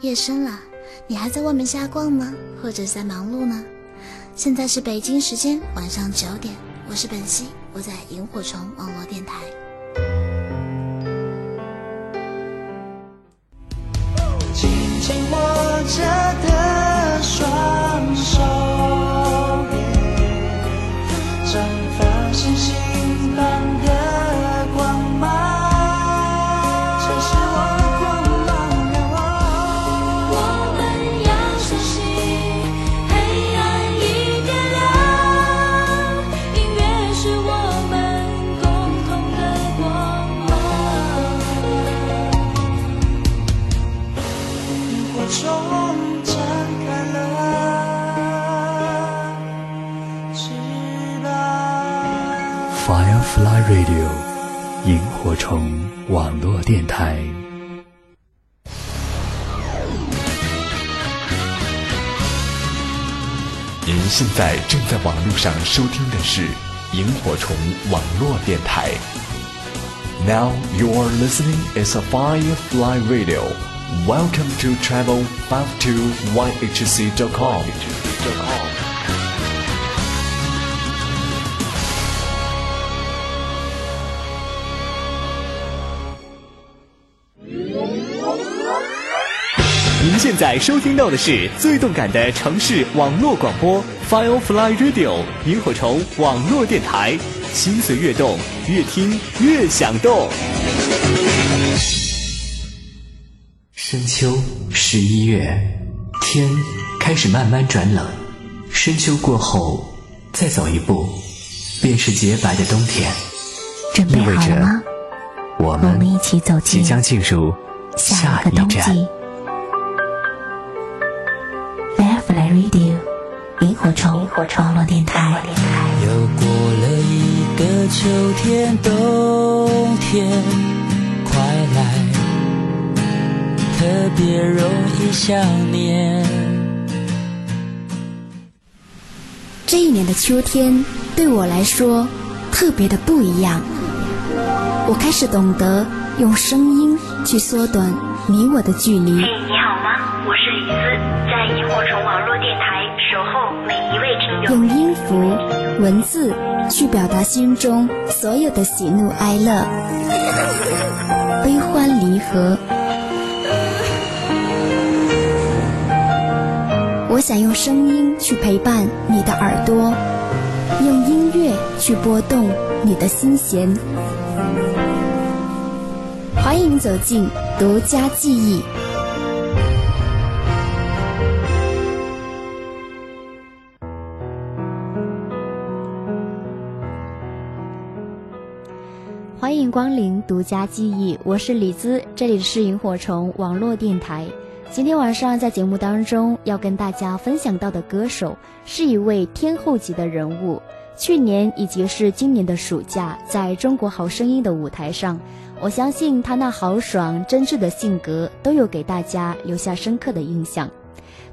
夜深了，你还在外面瞎逛吗？或者在忙碌呢？现在是北京时间晚上九点，我是本兮，我在萤火虫网络电台。虫网络电台。您现在正在网络上收听的是萤火虫网络电台。Now you are listening is a Firefly Radio. Welcome to travel 52yhc.com. 现在收听到的是最动感的城市网络广播 Firefly Radio 萤火虫网络电台，心随悦动，越听越想动。深秋十一月，天开始慢慢转冷。深秋过后，再走一步，便是洁白的冬天。准备意味着好了吗？我们我们一起走进即将进入下一个冬。季。火虫网络电台。又过了一个秋天，冬天快来，特别容易想念。这一年的秋天对我来说特别的不一样。我开始懂得用声音去缩短你我的距离。嘿，你好吗？我是李思，在萤火虫网络电台。用音符、文字去表达心中所有的喜怒哀乐、悲欢离合。我想用声音去陪伴你的耳朵，用音乐去拨动你的心弦。欢迎走进独家记忆。欢迎光临独家记忆，我是李姿，这里是萤火虫网络电台。今天晚上在节目当中要跟大家分享到的歌手是一位天后级的人物。去年以及是今年的暑假，在中国好声音的舞台上，我相信他那豪爽真挚的性格都有给大家留下深刻的印象。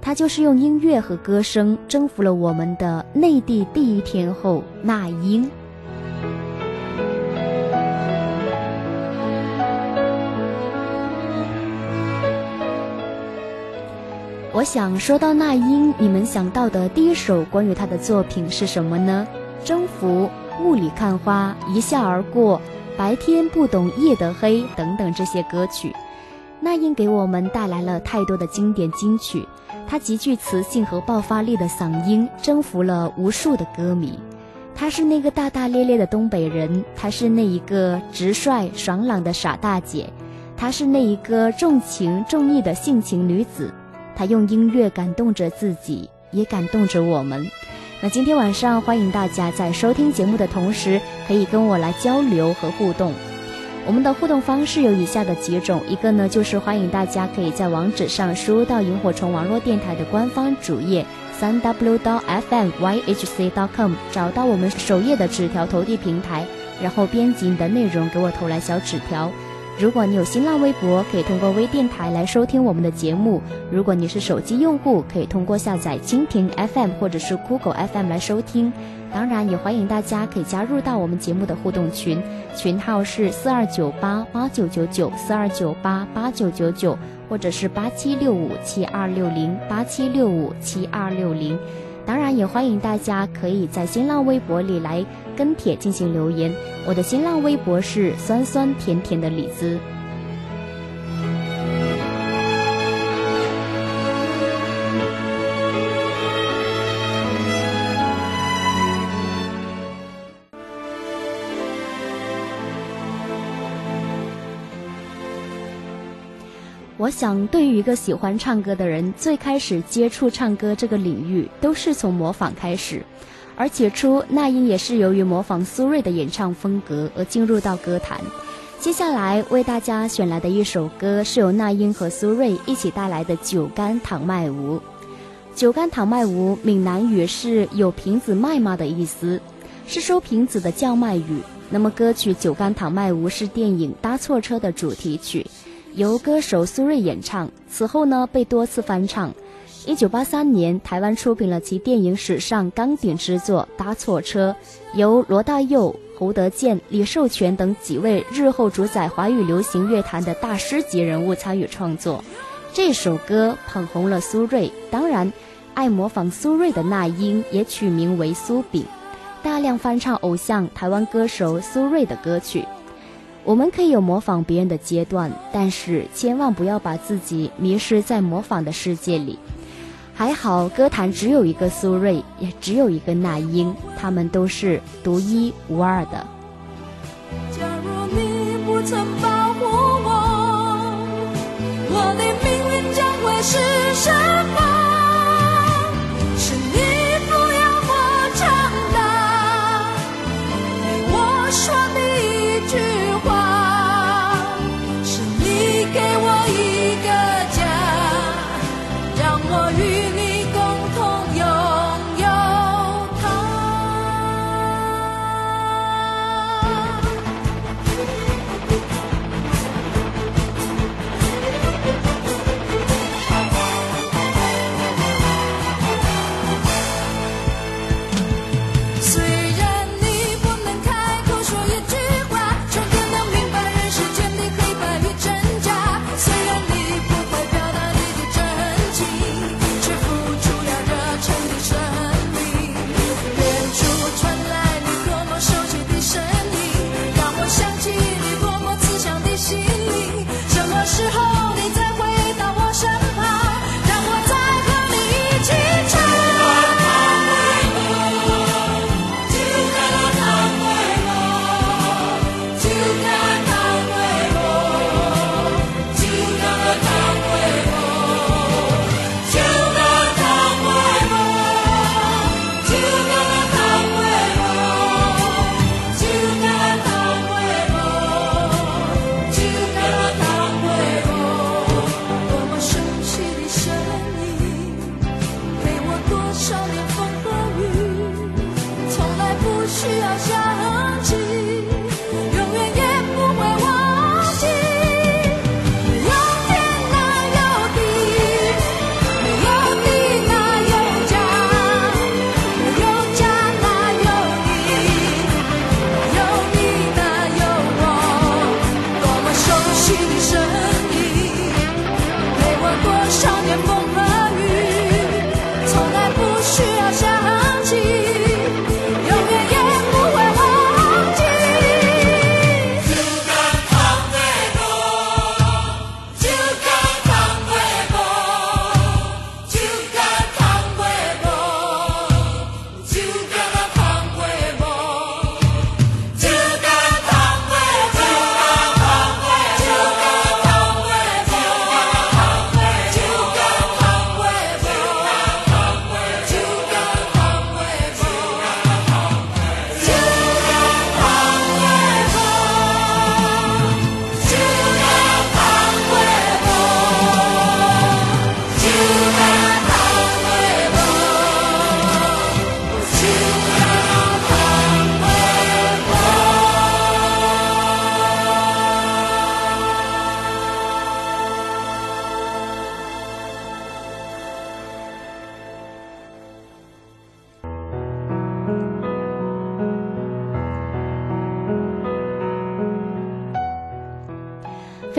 他就是用音乐和歌声征服了我们的内地第一天后那英。我想说到那英，你们想到的第一首关于她的作品是什么呢？征服、雾里看花、一笑而过、白天不懂夜的黑等等这些歌曲，那英给我们带来了太多的经典金曲。她极具磁性和爆发力的嗓音征服了无数的歌迷。她是那个大大咧咧的东北人，她是那一个直率爽朗的傻大姐，她是那一个重情重义的性情女子。他用音乐感动着自己，也感动着我们。那今天晚上，欢迎大家在收听节目的同时，可以跟我来交流和互动。我们的互动方式有以下的几种，一个呢就是欢迎大家可以在网址上输入到萤火虫网络电台的官方主页三 w 到 fm yhc dot com，找到我们首页的纸条投递平台，然后编辑你的内容给我投来小纸条。如果你有新浪微博，可以通过微电台来收听我们的节目；如果你是手机用户，可以通过下载蜻蜓 FM 或者是酷狗 FM 来收听。当然，也欢迎大家可以加入到我们节目的互动群，群号是四二九八八九九九四二九八八九九九，或者是八七六五七二六零八七六五七二六零。当然，也欢迎大家可以在新浪微博里来跟帖进行留言。我的新浪微博是酸酸甜甜的李子。我想，对于一个喜欢唱歌的人，最开始接触唱歌这个领域，都是从模仿开始。而起初，那英也是由于模仿苏芮的演唱风格而进入到歌坛。接下来为大家选来的一首歌，是由那英和苏芮一起带来的《酒干倘卖无》。《酒干倘卖无》闽南语是有瓶子卖吗的意思，是收瓶子的叫卖语。那么，歌曲《酒干倘卖无》是电影《搭错车》的主题曲。由歌手苏芮演唱，此后呢被多次翻唱。一九八三年，台湾出品了其电影史上钢鼎之作《搭错车》，由罗大佑、侯德健、李寿全等几位日后主宰华语流行乐坛的大师级人物参与创作。这首歌捧红了苏芮，当然，爱模仿苏芮的那英也取名为苏炳，大量翻唱偶像台湾歌手苏芮的歌曲。我们可以有模仿别人的阶段，但是千万不要把自己迷失在模仿的世界里。还好，歌坛只有一个苏芮，也只有一个那英，他们都是独一无二的。假如你不曾保护我，我的命运将会是什么？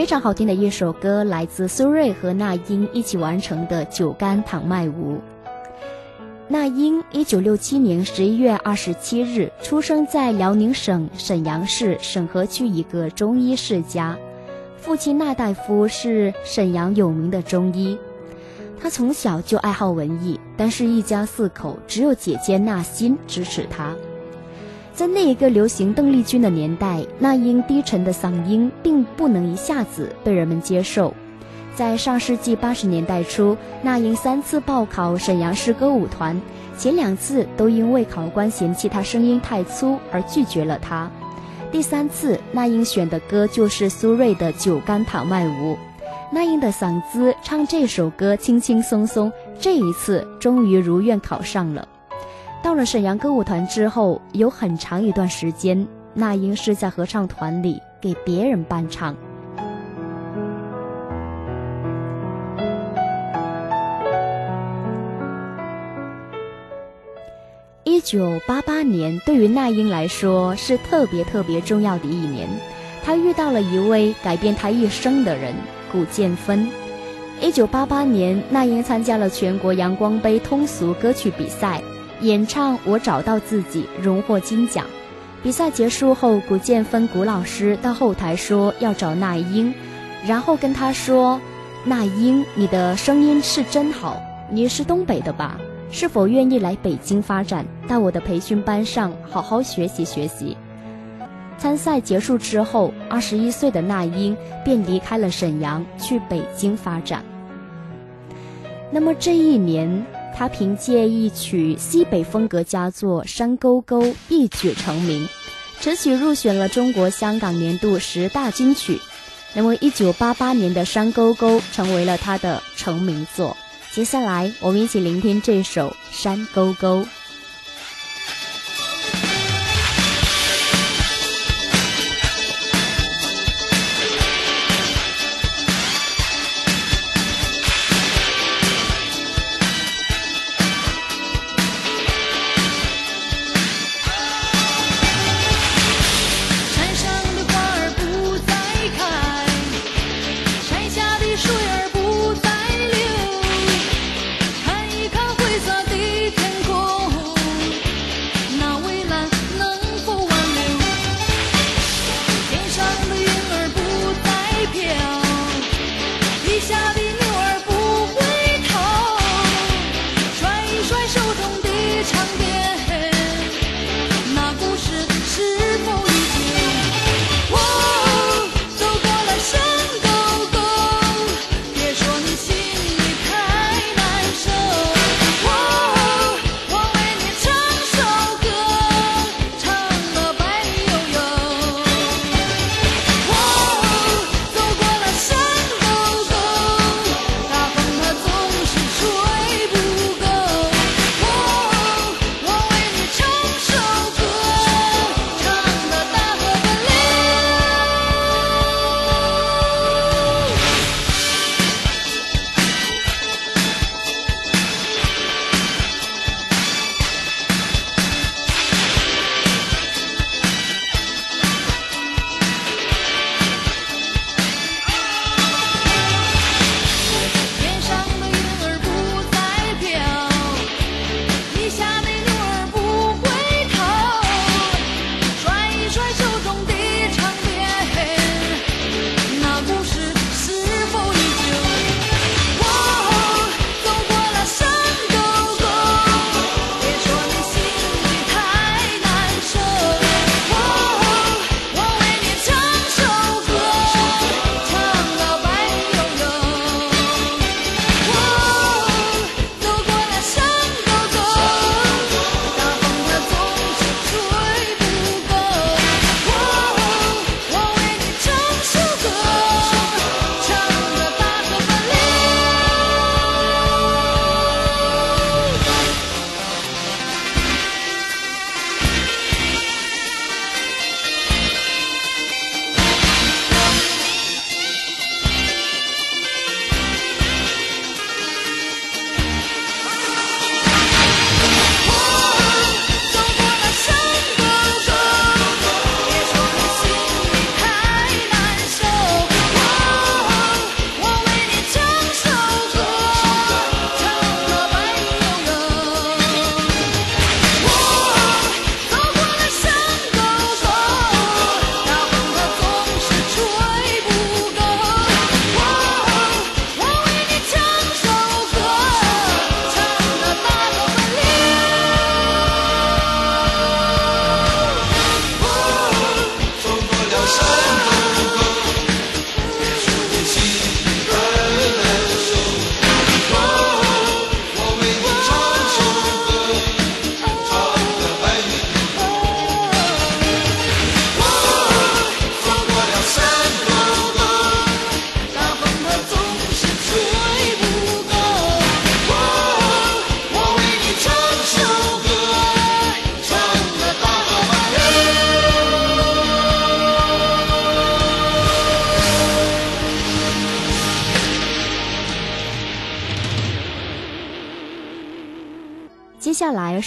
常好听的一首歌，来自苏芮和那英一起完成的《酒干倘卖无》。那英一九六七年十一月二十七日出生在辽宁省沈阳市沈河区一个中医世家，父亲那大夫是沈阳有名的中医。他从小就爱好文艺，但是一家四口只有姐姐那心支持他。在那一个流行邓丽君的年代，那英低沉的嗓音并不能一下子被人们接受。在上世纪八十年代初，那英三次报考沈阳市歌舞团，前两次都因为考官嫌弃她声音太粗而拒绝了她。第三次，那英选的歌就是苏芮的《酒干倘卖无》，那英的嗓子唱这首歌轻轻松松，这一次终于如愿考上了。到了沈阳歌舞团之后，有很长一段时间，那英是在合唱团里给别人伴唱。一九八八年对于那英来说是特别特别重要的一年，她遇到了一位改变她一生的人——古建芬。一九八八年，那英参加了全国阳光杯通俗歌曲比赛，演唱《我找到自己》，荣获金奖。比赛结束后，古建芬古老师到后台说要找那英，然后跟她说：“那英，你的声音是真好，你是东北的吧？”是否愿意来北京发展，到我的培训班上好好学习学习？参赛结束之后，二十一岁的那英便离开了沈阳，去北京发展。那么这一年，他凭借一曲西北风格佳作《山沟沟》一举成名，此曲入选了中国香港年度十大金曲。那么一九八八年的《山沟沟》成为了他的成名作。接下来，我们一起聆听这首《山沟沟》。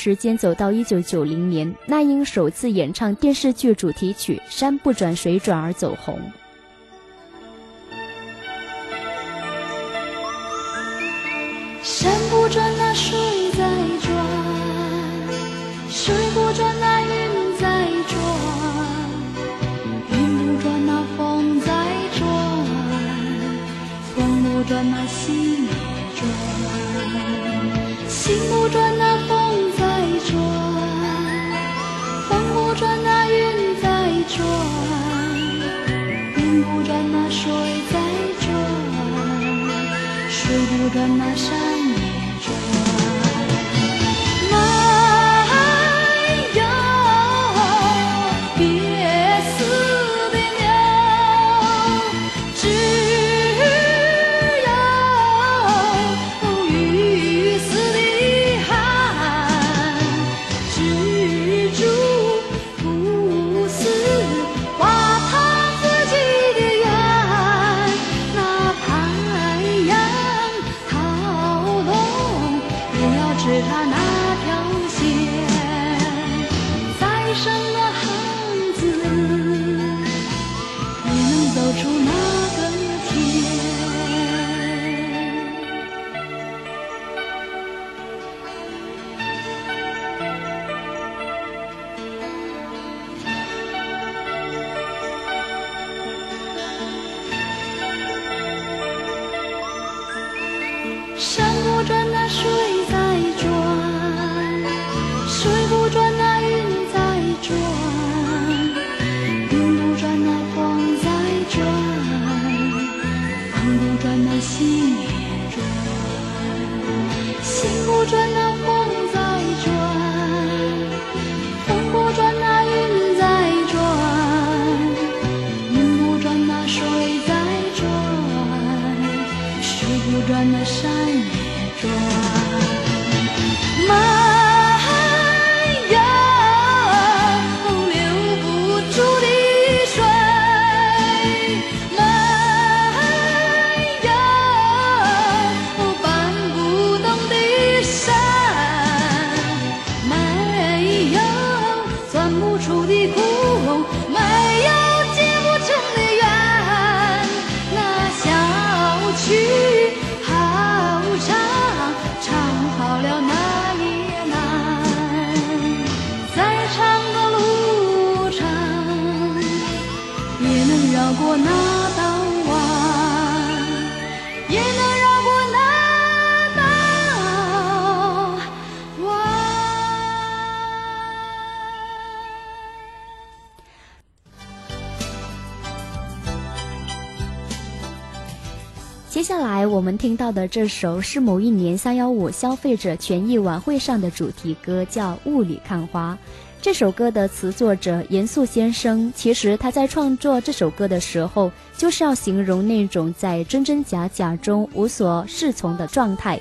时间走到一九九零年，那英首次演唱电视剧主题曲《山不转水转》而走红。山不转，那水在转；水不转，那云在转；云不转，那风在转；风不转，那心的南山，听到的这首是某一年三幺五消费者权益晚会上的主题歌，叫《雾里看花》。这首歌的词作者严肃先生，其实他在创作这首歌的时候，就是要形容那种在真真假假中无所适从的状态，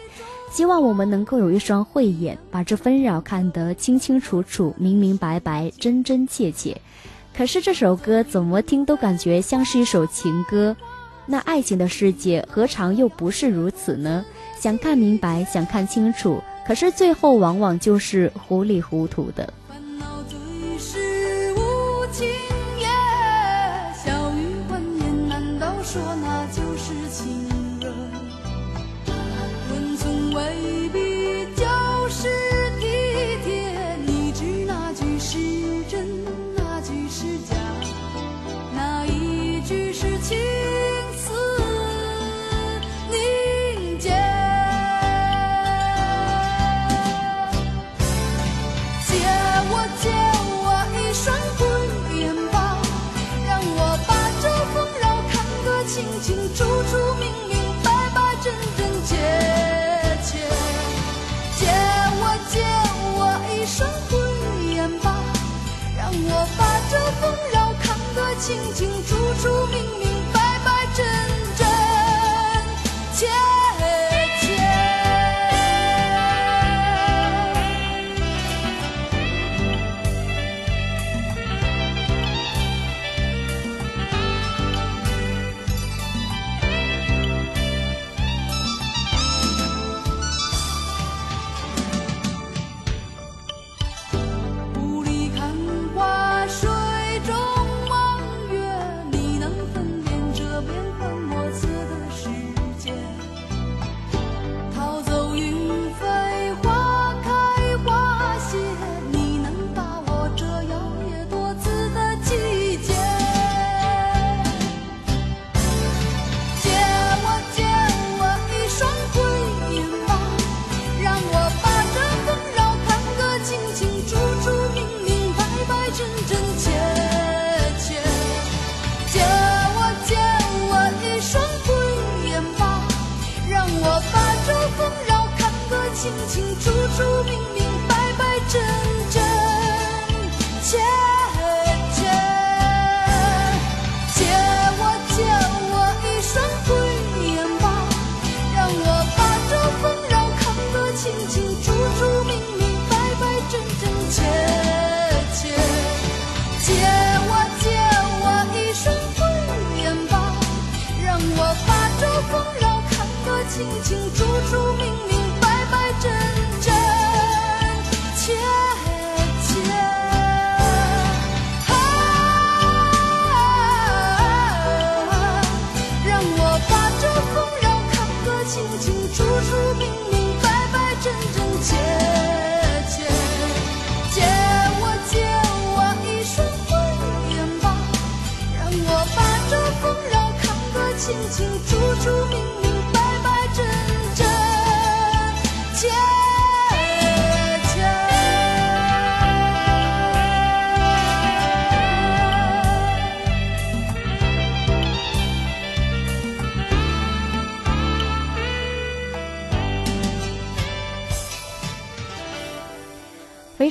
希望我们能够有一双慧眼，把这纷扰看得清清楚楚、明明白白、真真切切。可是这首歌怎么听都感觉像是一首情歌。那爱情的世界何尝又不是如此呢？想看明白，想看清楚，可是最后往往就是糊里糊涂的。清清楚楚，明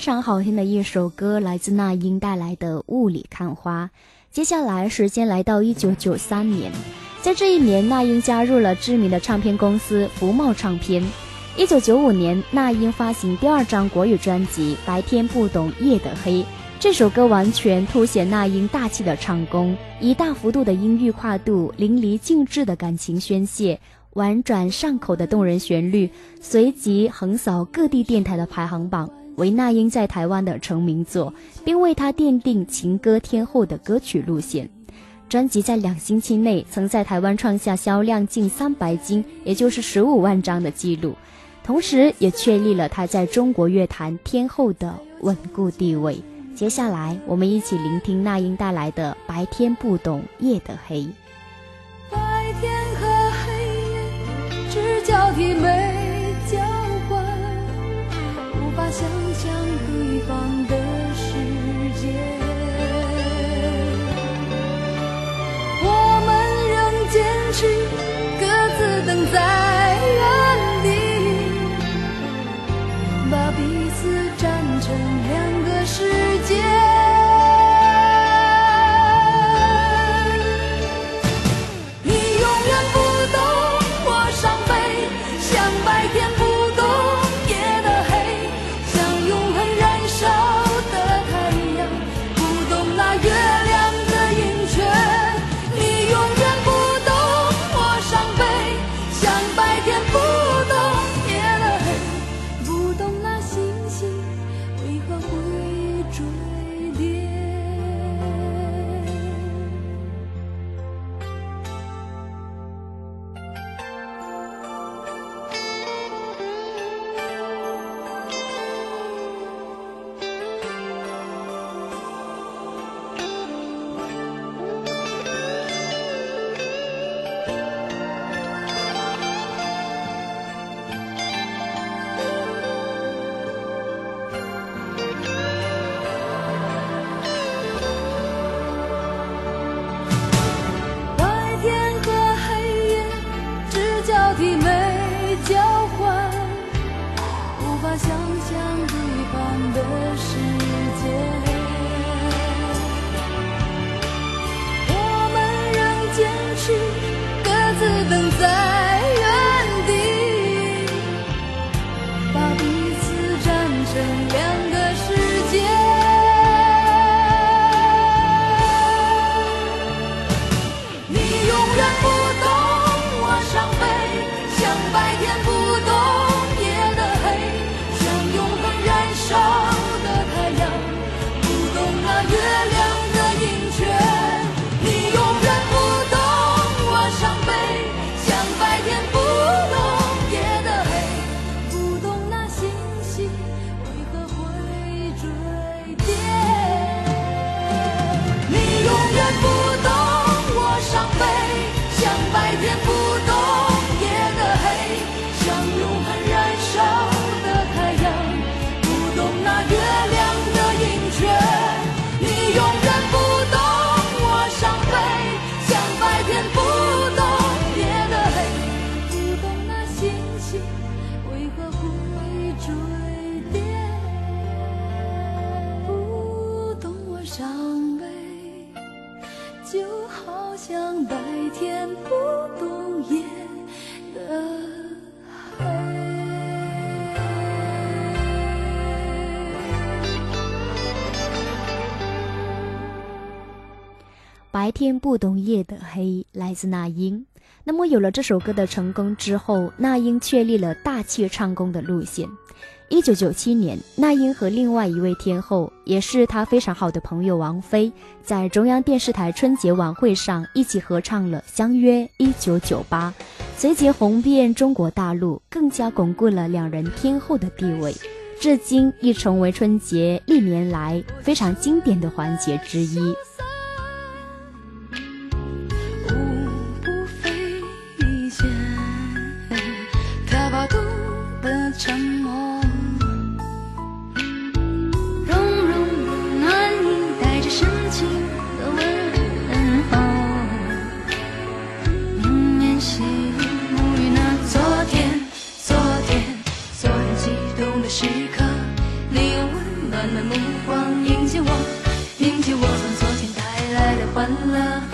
非常好听的一首歌，来自那英带来的《雾里看花》。接下来，时间来到一九九三年，在这一年，那英加入了知名的唱片公司福茂唱片。一九九五年，那英发行第二张国语专辑《白天不懂夜的黑》，这首歌完全凸显那英大气的唱功，以大幅度的音域跨度、淋漓尽致的感情宣泄、婉转上口的动人旋律，随即横扫各地电台的排行榜。为那英在台湾的成名作，并为她奠定情歌天后的歌曲路线。专辑在两星期内曾在台湾创下销量近三百斤，也就是十五万张的记录，同时也确立了她在中国乐坛天后的稳固地位。接下来，我们一起聆听那英带来的《白天不懂夜的黑》。白天和黑夜只交替没，将将对。方白天不懂夜的黑，来自那英。那么有了这首歌的成功之后，那英确立了大气唱功的路线。一九九七年，那英和另外一位天后，也是她非常好的朋友王菲，在中央电视台春节晚会上一起合唱了《相约一九九八》，随即红遍中国大陆，更加巩固了两人天后的地位，至今已成为春节历年来非常经典的环节之一。时刻你用温暖的目光迎接我迎接我从昨天带来的欢乐。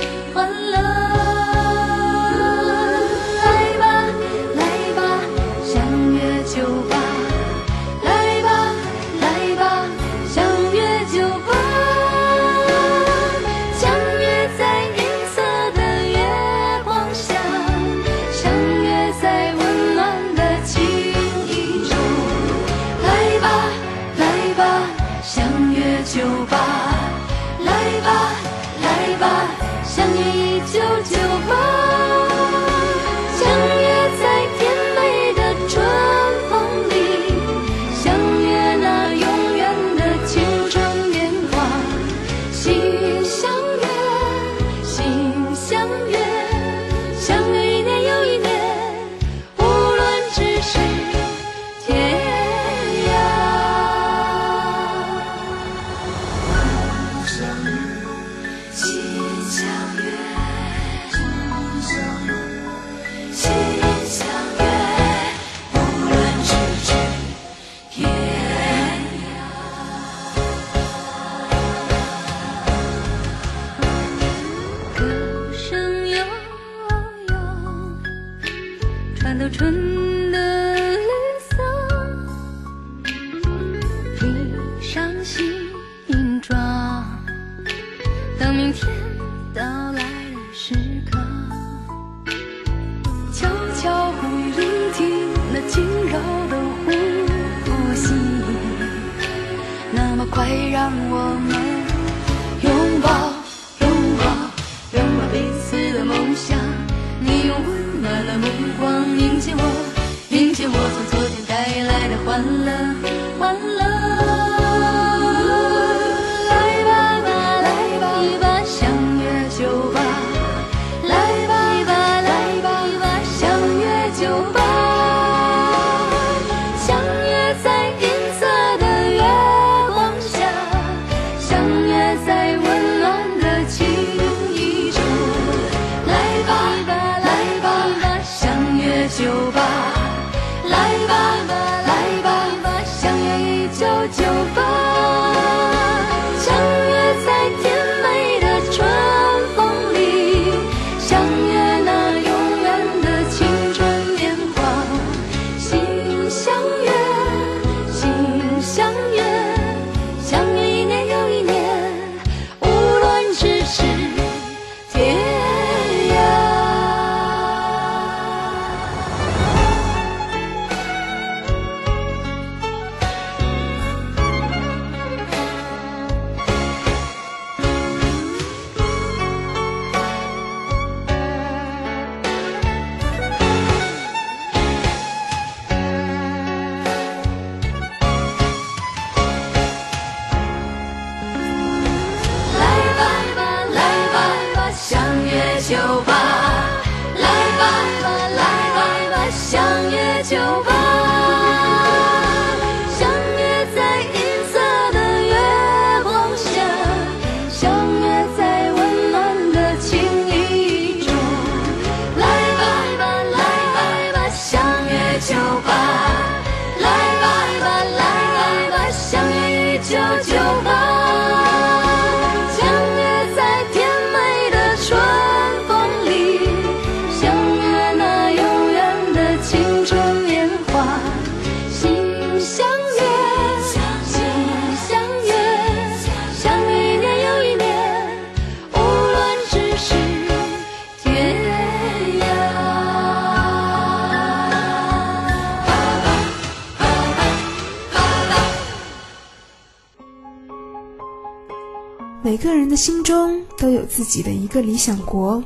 个理想国，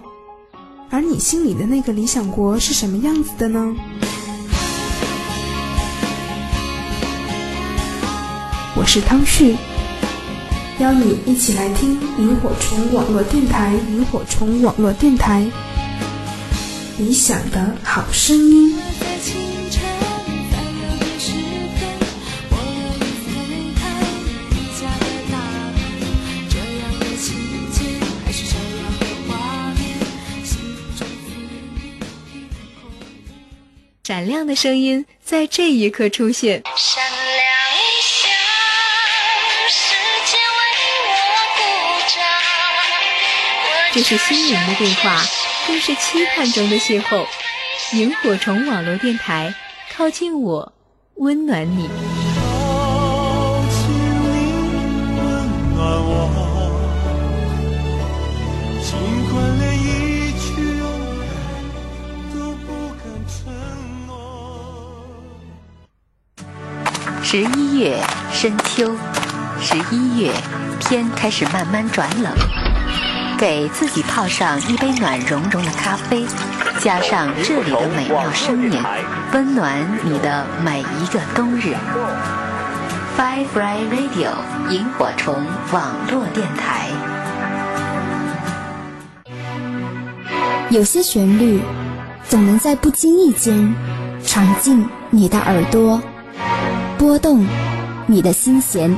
而你心里的那个理想国是什么样子的呢？我是汤旭，邀你一起来听萤火虫网络电台，萤火虫网络电台，理想的好声音。闪亮的声音在这一刻出现。这是心灵的对话，更是期盼中的邂逅。萤火虫网络电台，靠近我，温暖你。十一月深秋，十一月天开始慢慢转冷。给自己泡上一杯暖融融的咖啡，加上这里的美妙声音，温暖你的每一个冬日。Firefly Radio 萤火虫网络电台。有些旋律，总能在不经意间闯进你的耳朵，拨动你的心弦。您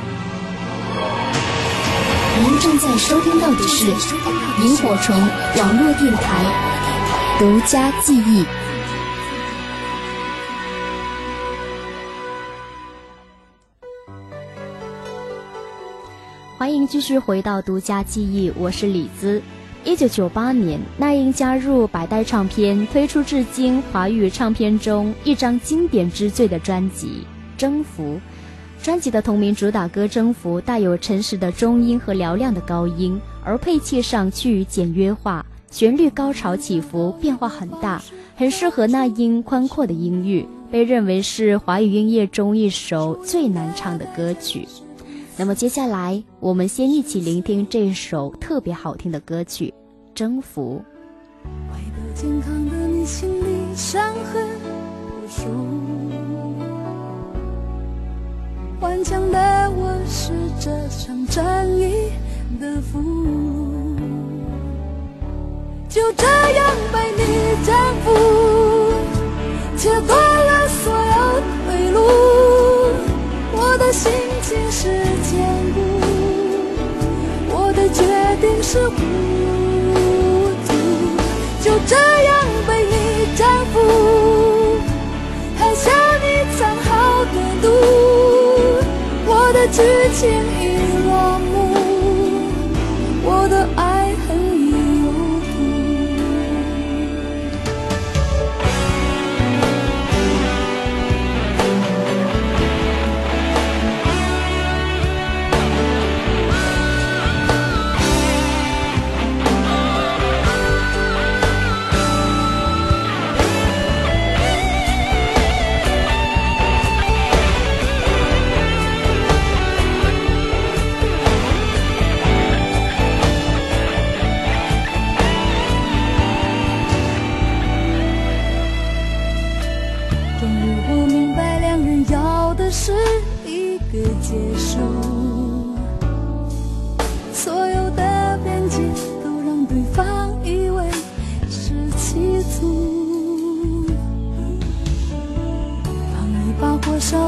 正在收听到的是萤火虫网络电台独家记忆。欢迎继续回到独家记忆，我是李兹。一九九八年，那英加入百代唱片，推出至今华语唱片中一张经典之最的专辑《征服》。专辑的同名主打歌《征服》带有诚实的中音和嘹亮的高音，而配器上趋于简约化，旋律高潮起伏，变化很大，很适合那英宽阔的音域，被认为是华语音乐中一首最难唱的歌曲。那么接下来，我们先一起聆听这首特别好听的歌曲《征服》。健康的你心里伤痕无数，顽强的我是这场战役的俘虏，就这样被你征服，切断了所有退路。我的心情是坚固，我的决定是糊涂，就这样被你征服，剧情已落幕，我的爱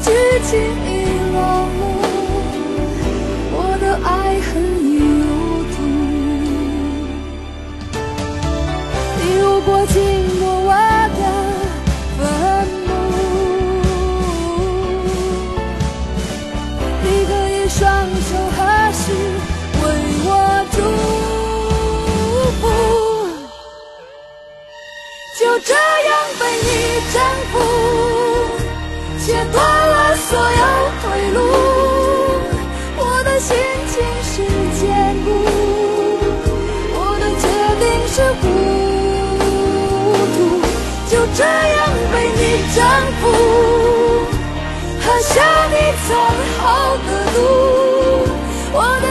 剧情丈夫，喝下你藏好的毒，我的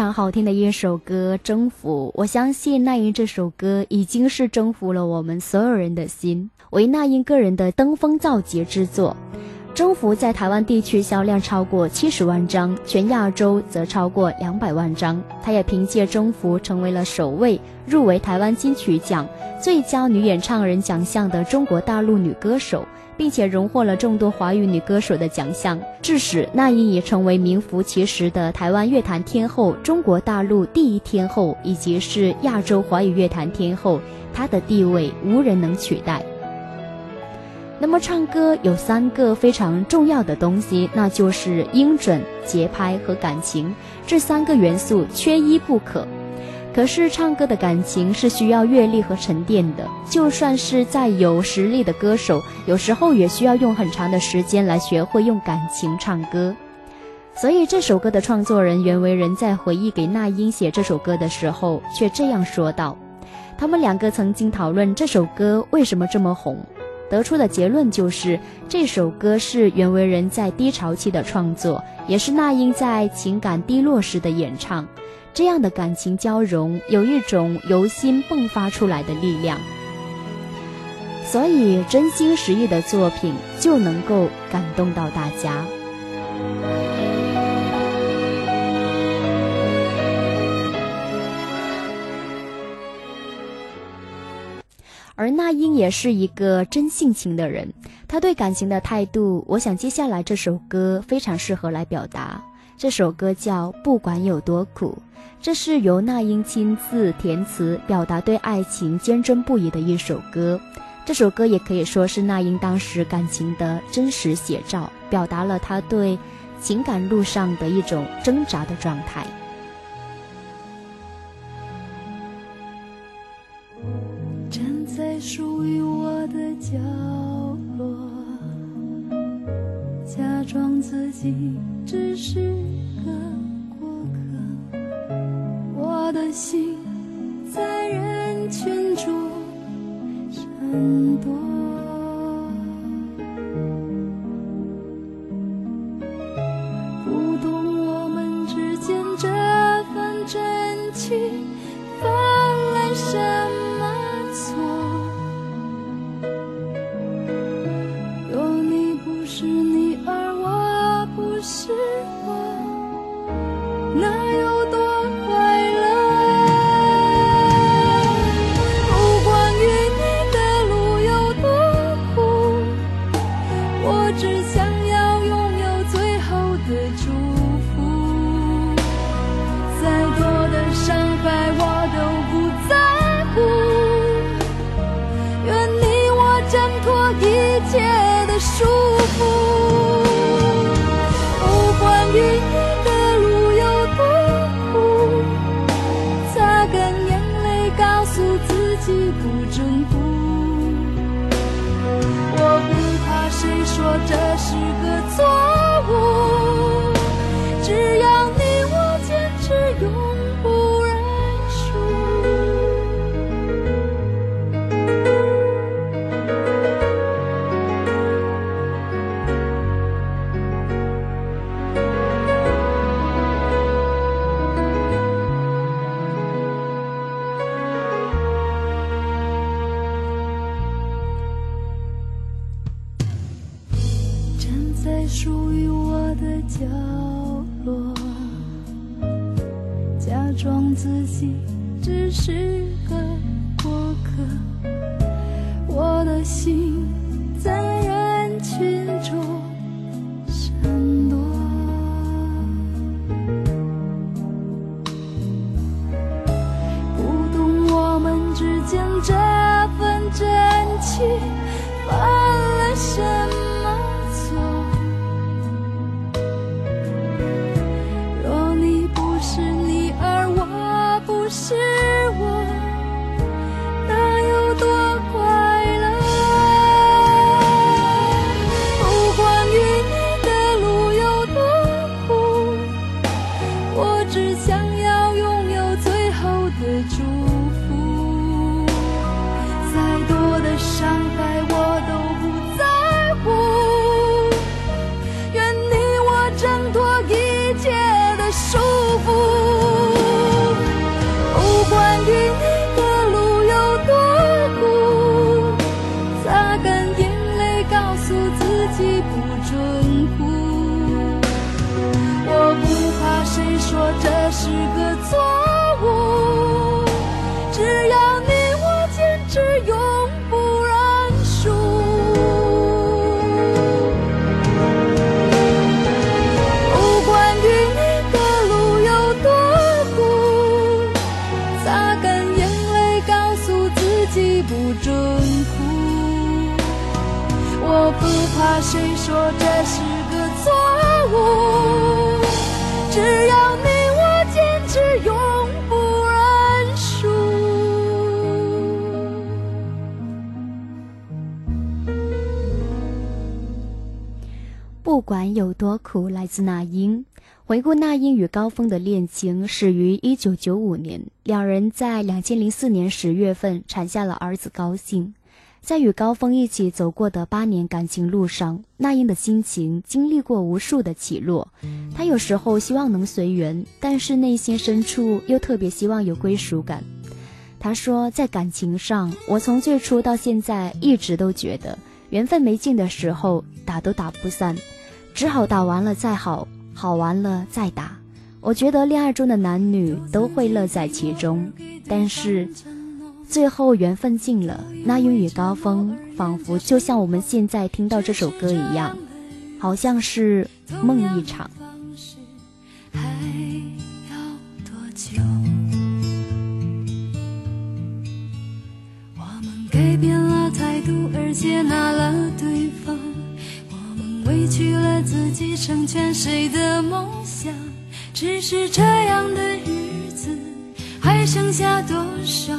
常好听的一首歌《征服》，我相信那英这首歌已经是征服了我们所有人的心，为那英个人的登峰造极之作。《征服》在台湾地区销量超过七十万张，全亚洲则超过两百万张。她也凭借《征服》成为了首位入围台湾金曲奖最佳女演唱人奖项的中国大陆女歌手。并且荣获了众多华语女歌手的奖项，致使那英也成为名副其实的台湾乐坛天后、中国大陆第一天后，以及是亚洲华语乐坛天后，她的地位无人能取代。那么唱歌有三个非常重要的东西，那就是音准、节拍和感情，这三个元素缺一不可。可是唱歌的感情是需要阅历和沉淀的，就算是再有实力的歌手，有时候也需要用很长的时间来学会用感情唱歌。所以这首歌的创作人袁惟仁在回忆给那英写这首歌的时候，却这样说道：他们两个曾经讨论这首歌为什么这么红，得出的结论就是这首歌是袁惟仁在低潮期的创作，也是那英在情感低落时的演唱。这样的感情交融，有一种由心迸发出来的力量，所以真心实意的作品就能够感动到大家。而那英也是一个真性情的人，他对感情的态度，我想接下来这首歌非常适合来表达。这首歌叫《不管有多苦》，这是由那英亲自填词，表达对爱情坚贞不移的一首歌。这首歌也可以说是那英当时感情的真实写照，表达了她对情感路上的一种挣扎的状态。站在属于我的角自己只是个过客。我的心在人群中闪躲，不懂我们之间这份真情角落，假装自己只是个过客，我不怕谁说这是个错误，只要你我坚持，永不认输。不管有多苦，来自那英。回顾那英与高峰的恋情，始于一九九五年，两人在两千零四年十月份产下了儿子高兴。在与高峰一起走过的八年感情路上，那英的心情经历过无数的起落。她有时候希望能随缘，但是内心深处又特别希望有归属感。她说，在感情上，我从最初到现在一直都觉得，缘分没尽的时候，打都打不散，只好打完了再好，好完了再打。我觉得恋爱中的男女都会乐在其中，但是最后缘分尽了，那英与高峰仿佛就像我们现在听到这首歌一样，好像是梦一场。还要多久？我们改变了态度，而接纳了对方。我们委屈了自己，成全谁的梦想？只是这样的日子，还剩下多少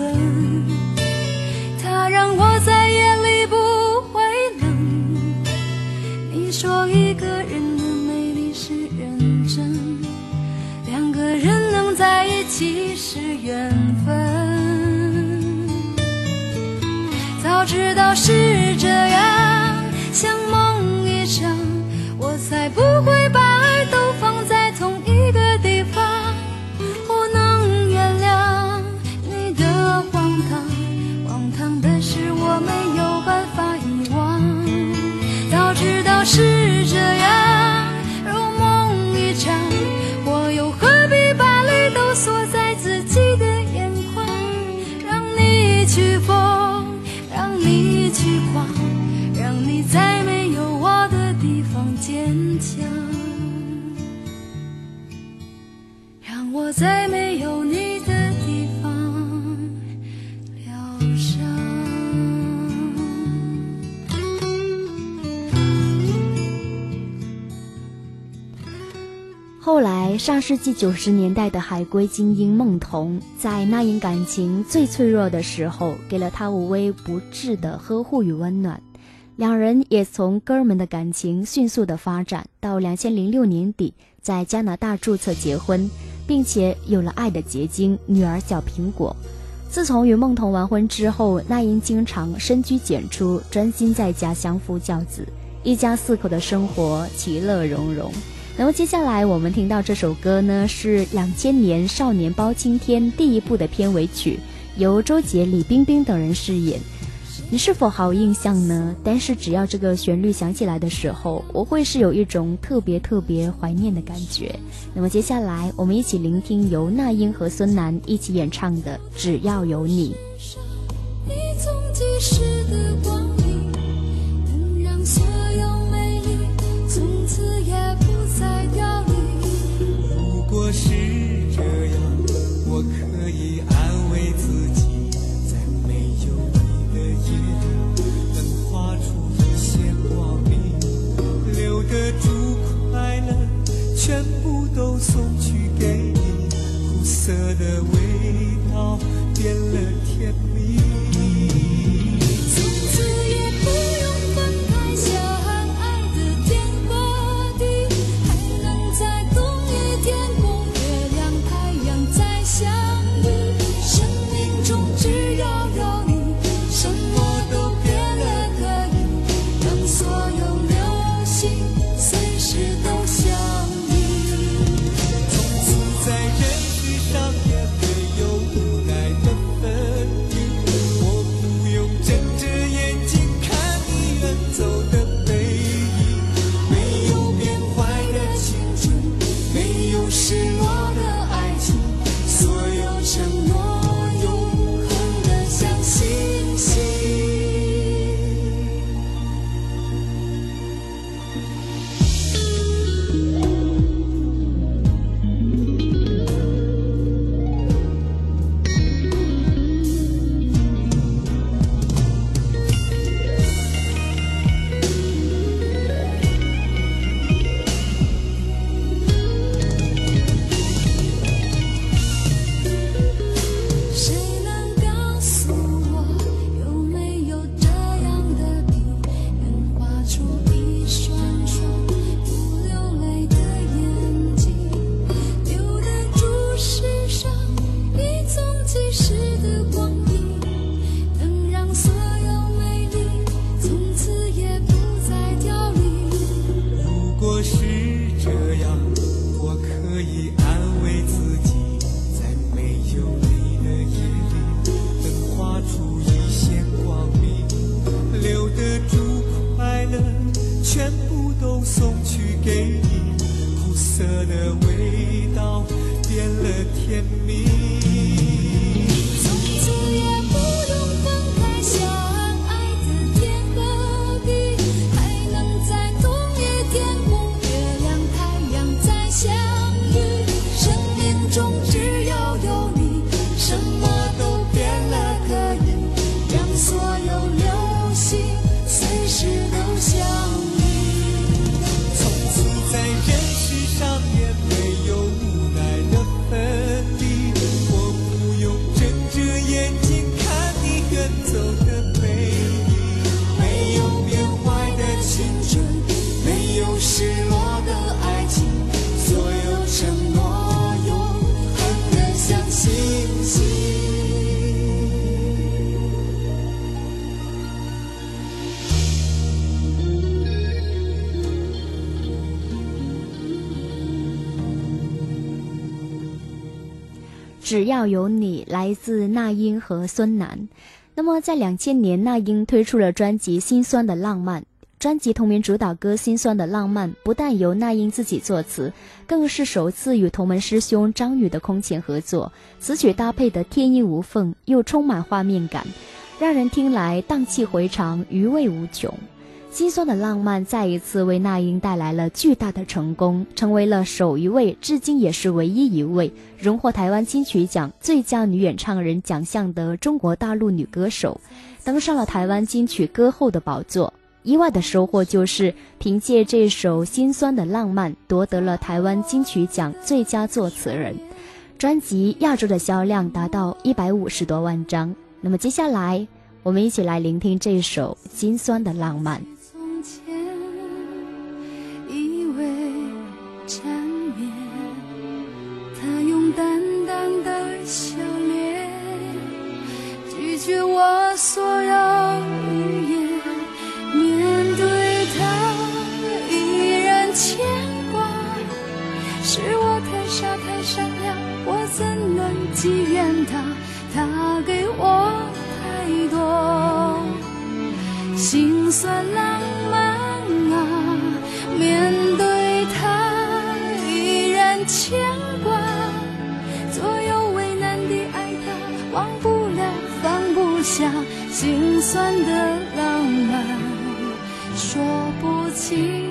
存，上世纪九十年代的海归精英孟童，在那英感情最脆弱的时候，给了她无微不至的呵护与温暖。两人也从哥们的感情迅速的发展，到两千零六年底在加拿大注册结婚，并且有了爱的结晶女儿小苹果。自从与孟童完婚之后，那英经常深居简出，专心在家相夫教子，一家四口的生活其乐融融。那么接下来我们听到这首歌呢，是两千年《少年包青天》第一部的片尾曲，由周杰、李冰冰等人饰演。你是否好印象呢？但是只要这个旋律响起来的时候，我会是有一种特别特别怀念的感觉。那么接下来我们一起聆听由那英和孙楠一起演唱的《只要有你》。你从即逝的光阴，能让所有是这样，我可以安慰自己，在没有你的夜里，能画出一线光明，留得住快乐，全部都送去给你，苦涩的味只要有你，来自那英和孙楠。那么，在两千年，那英推出了专辑《心酸的浪漫》。专辑同名主打歌《心酸的浪漫》不但由那英自己作词，更是首次与同门师兄张宇的空前合作，词曲搭配的天衣无缝，又充满画面感，让人听来荡气回肠，余味无穷。心酸的浪漫再一次为那英带来了巨大的成功，成为了首一位，至今也是唯一一位荣获台湾金曲奖最佳女演唱人奖项的中国大陆女歌手，登上了台湾金曲歌后的宝座。意外的收获就是，凭借这首《心酸的浪漫》夺得了台湾金曲奖最佳作词人。专辑亚洲的销量达到一百五十多万张。那么接下来，我们一起来聆听这首《心酸的浪漫》。绝我所有语言，面对他依然牵挂，是我太傻太善良，我怎能寄怨他？他给我太多心酸浪漫啊，面对他依然牵酸的浪漫说不清。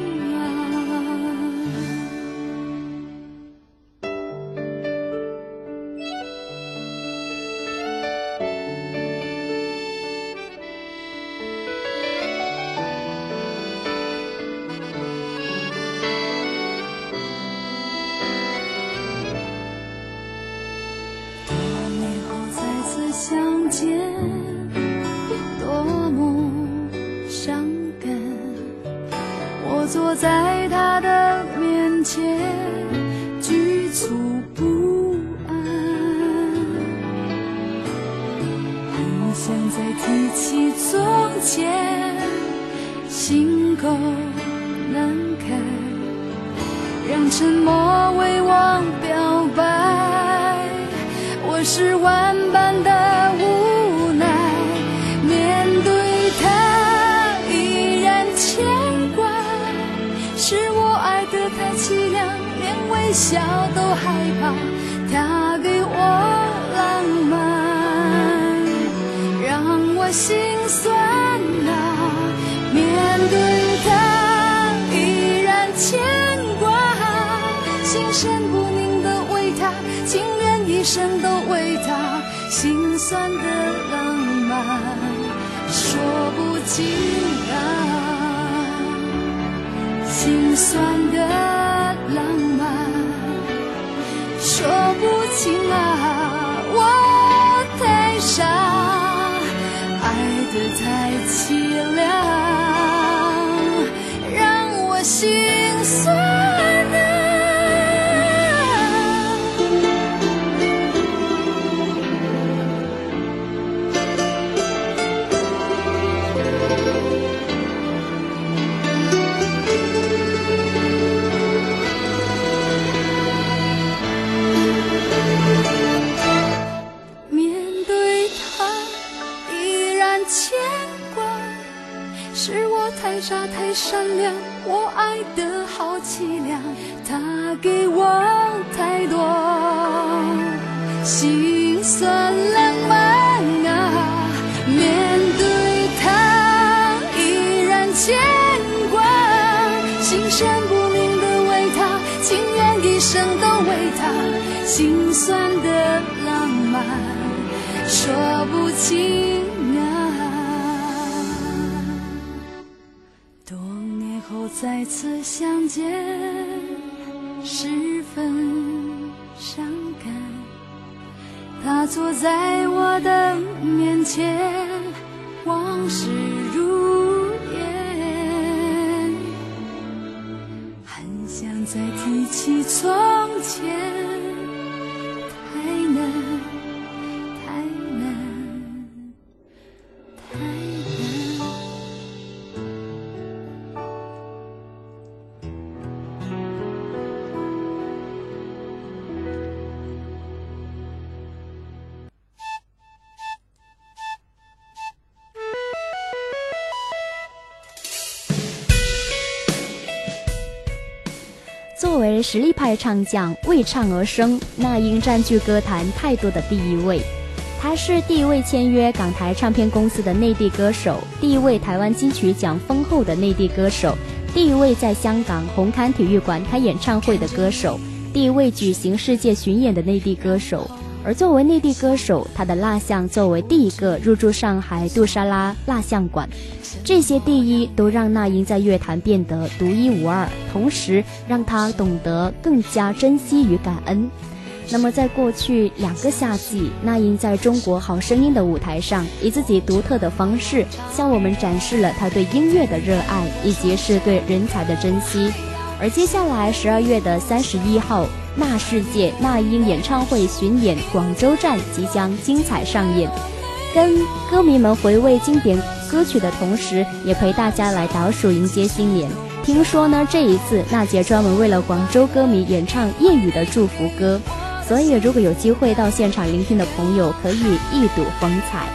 的太凄凉实力派唱将，为唱而生，那英占据歌坛太多的第一位。他是第一位签约港台唱片公司的内地歌手，第一位台湾金曲奖丰厚的内地歌手，第一位在香港红磡体育馆开演唱会的歌手，第一位举行世界巡演的内地歌手。而作为内地歌手，他的蜡像作为第一个入驻上海杜莎拉蜡像馆，这些第一都让那英在乐坛变得独一无二，同时让他懂得更加珍惜与感恩。那么，在过去两个夏季，那英在中国好声音的舞台上，以自己独特的方式向我们展示了他对音乐的热爱，以及是对人才的珍惜。而接下来十二月的三十一号，那世界那英演唱会巡演广州站即将精彩上演，跟歌迷们回味经典歌曲的同时，也陪大家来倒数迎接新年。听说呢，这一次娜姐专门为了广州歌迷演唱粤语的祝福歌。所以，如果有机会到现场聆听的朋友，可以一睹风采。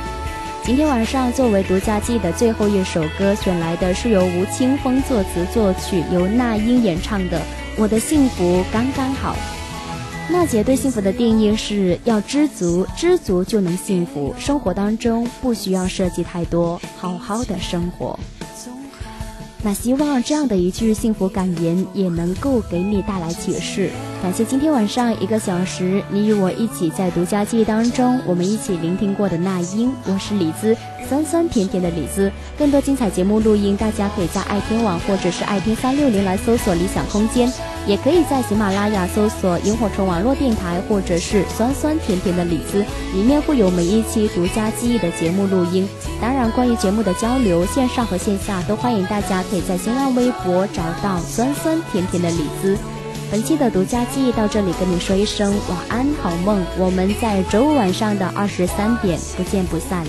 今天晚上作为独家季的最后一首歌，选来的是由吴青峰作词作曲，由那英演唱的《我的幸福刚刚好》。娜姐对幸福的定义是要知足，知足就能幸福。生活当中不需要设计太多，好好的生活。那希望这样的一句幸福感言也能够给你带来启示。感谢今天晚上一个小时，你与我一起在独家记忆当中，我们一起聆听过的那英，我是李子，酸酸甜甜的李子。更多精彩节目录音，大家可以在爱听网或者是爱听三六零来搜索理想空间，也可以在喜马拉雅搜索萤火虫网络电台或者是酸酸甜甜的李子，里面会有每一期独家记忆的节目录音。当然，关于节目的交流，线上和线下都欢迎大家可以在新浪微博找到酸酸甜甜的李子。本期的独家记忆到这里跟你说一声晚安，好梦。我们在周五晚上的二十三点不见不散。